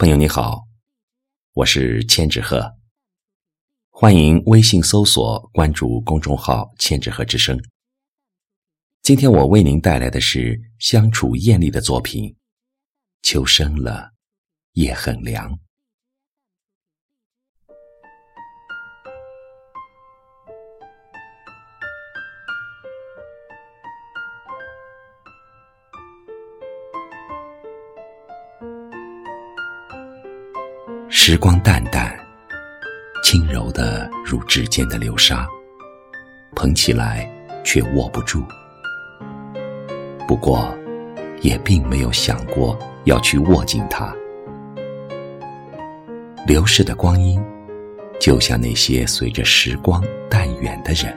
朋友你好，我是千纸鹤，欢迎微信搜索关注公众号“千纸鹤之声”。今天我为您带来的是相处艳丽的作品，《秋深了，夜很凉》。时光淡淡，轻柔的如指尖的流沙，捧起来却握不住。不过，也并没有想过要去握紧它。流逝的光阴，就像那些随着时光淡远的人，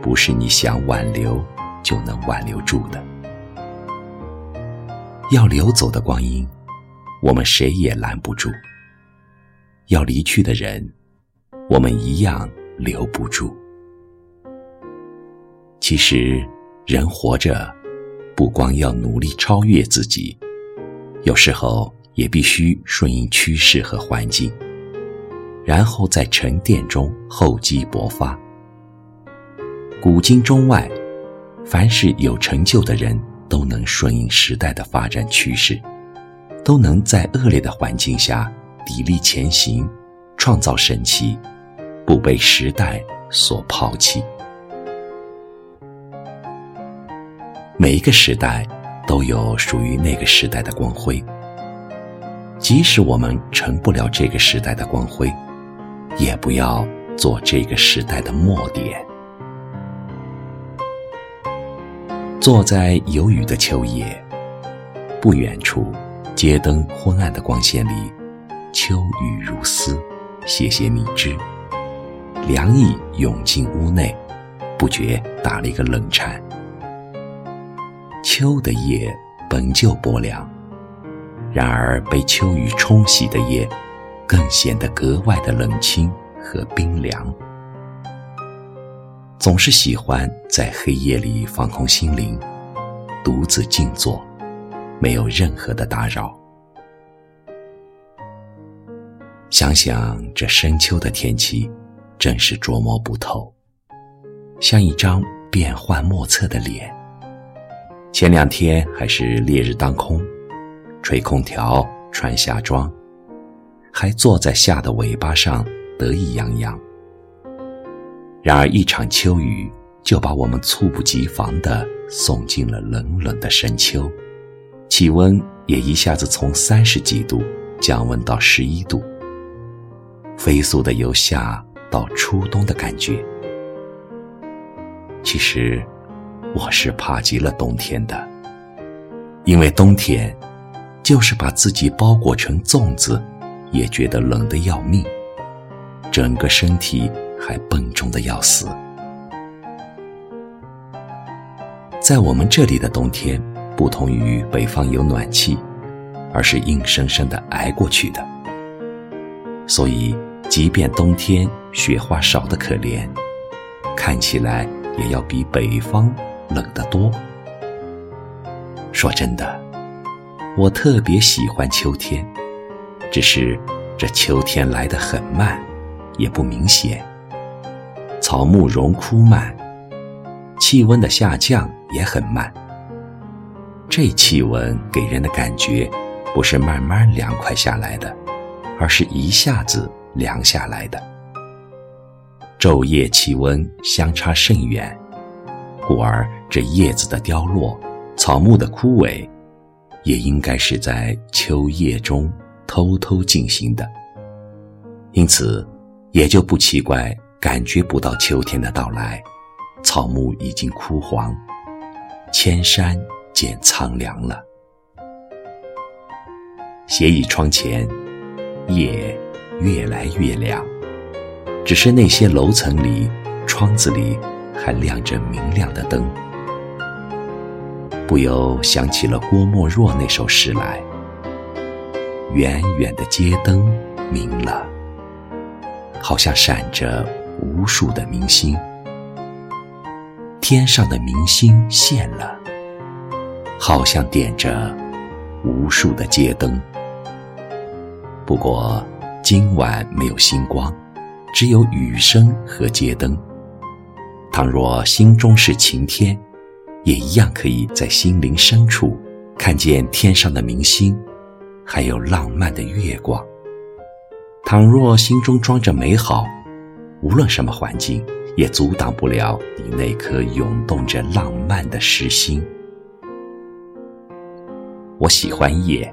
不是你想挽留就能挽留住的。要流走的光阴，我们谁也拦不住。要离去的人，我们一样留不住。其实，人活着，不光要努力超越自己，有时候也必须顺应趋势和环境，然后在沉淀中厚积薄发。古今中外，凡是有成就的人，都能顺应时代的发展趋势，都能在恶劣的环境下。砥砺前行，创造神奇，不被时代所抛弃。每一个时代都有属于那个时代的光辉，即使我们成不了这个时代的光辉，也不要做这个时代的末点。坐在有雨的秋夜，不远处街灯昏暗的光线里。秋雨如丝，斜斜密枝，凉意涌进屋内，不觉打了一个冷颤。秋的夜本就薄凉，然而被秋雨冲洗的夜，更显得格外的冷清和冰凉。总是喜欢在黑夜里放空心灵，独自静坐，没有任何的打扰。想想这深秋的天气，真是捉摸不透，像一张变幻莫测的脸。前两天还是烈日当空，吹空调、穿夏装，还坐在夏的尾巴上得意洋洋。然而一场秋雨，就把我们猝不及防地送进了冷冷的深秋，气温也一下子从三十几度降温到十一度。飞速的由夏到初冬的感觉，其实我是怕极了冬天的，因为冬天就是把自己包裹成粽子，也觉得冷得要命，整个身体还笨重的要死。在我们这里的冬天，不同于北方有暖气，而是硬生生的挨过去的。所以，即便冬天雪花少得可怜，看起来也要比北方冷得多。说真的，我特别喜欢秋天，只是这秋天来得很慢，也不明显。草木荣枯慢，气温的下降也很慢。这气温给人的感觉，不是慢慢凉快下来的。而是一下子凉下来的，昼夜气温相差甚远，故而这叶子的凋落、草木的枯萎，也应该是在秋夜中偷偷进行的。因此，也就不奇怪感觉不到秋天的到来，草木已经枯黄，千山渐苍凉了。斜倚窗前。夜越来越凉，只是那些楼层里、窗子里还亮着明亮的灯，不由想起了郭沫若那首诗来：“远远的街灯明了，好像闪着无数的明星；天上的明星现了，好像点着无数的街灯。”不过今晚没有星光，只有雨声和街灯。倘若心中是晴天，也一样可以在心灵深处看见天上的明星，还有浪漫的月光。倘若心中装着美好，无论什么环境，也阻挡不了你那颗涌动着浪漫的诗心。我喜欢夜。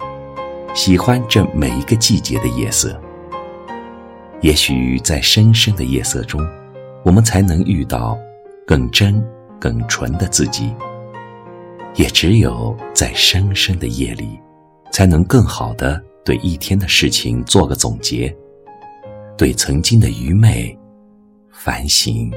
喜欢这每一个季节的夜色。也许在深深的夜色中，我们才能遇到更真、更纯的自己。也只有在深深的夜里，才能更好的对一天的事情做个总结，对曾经的愚昧反省。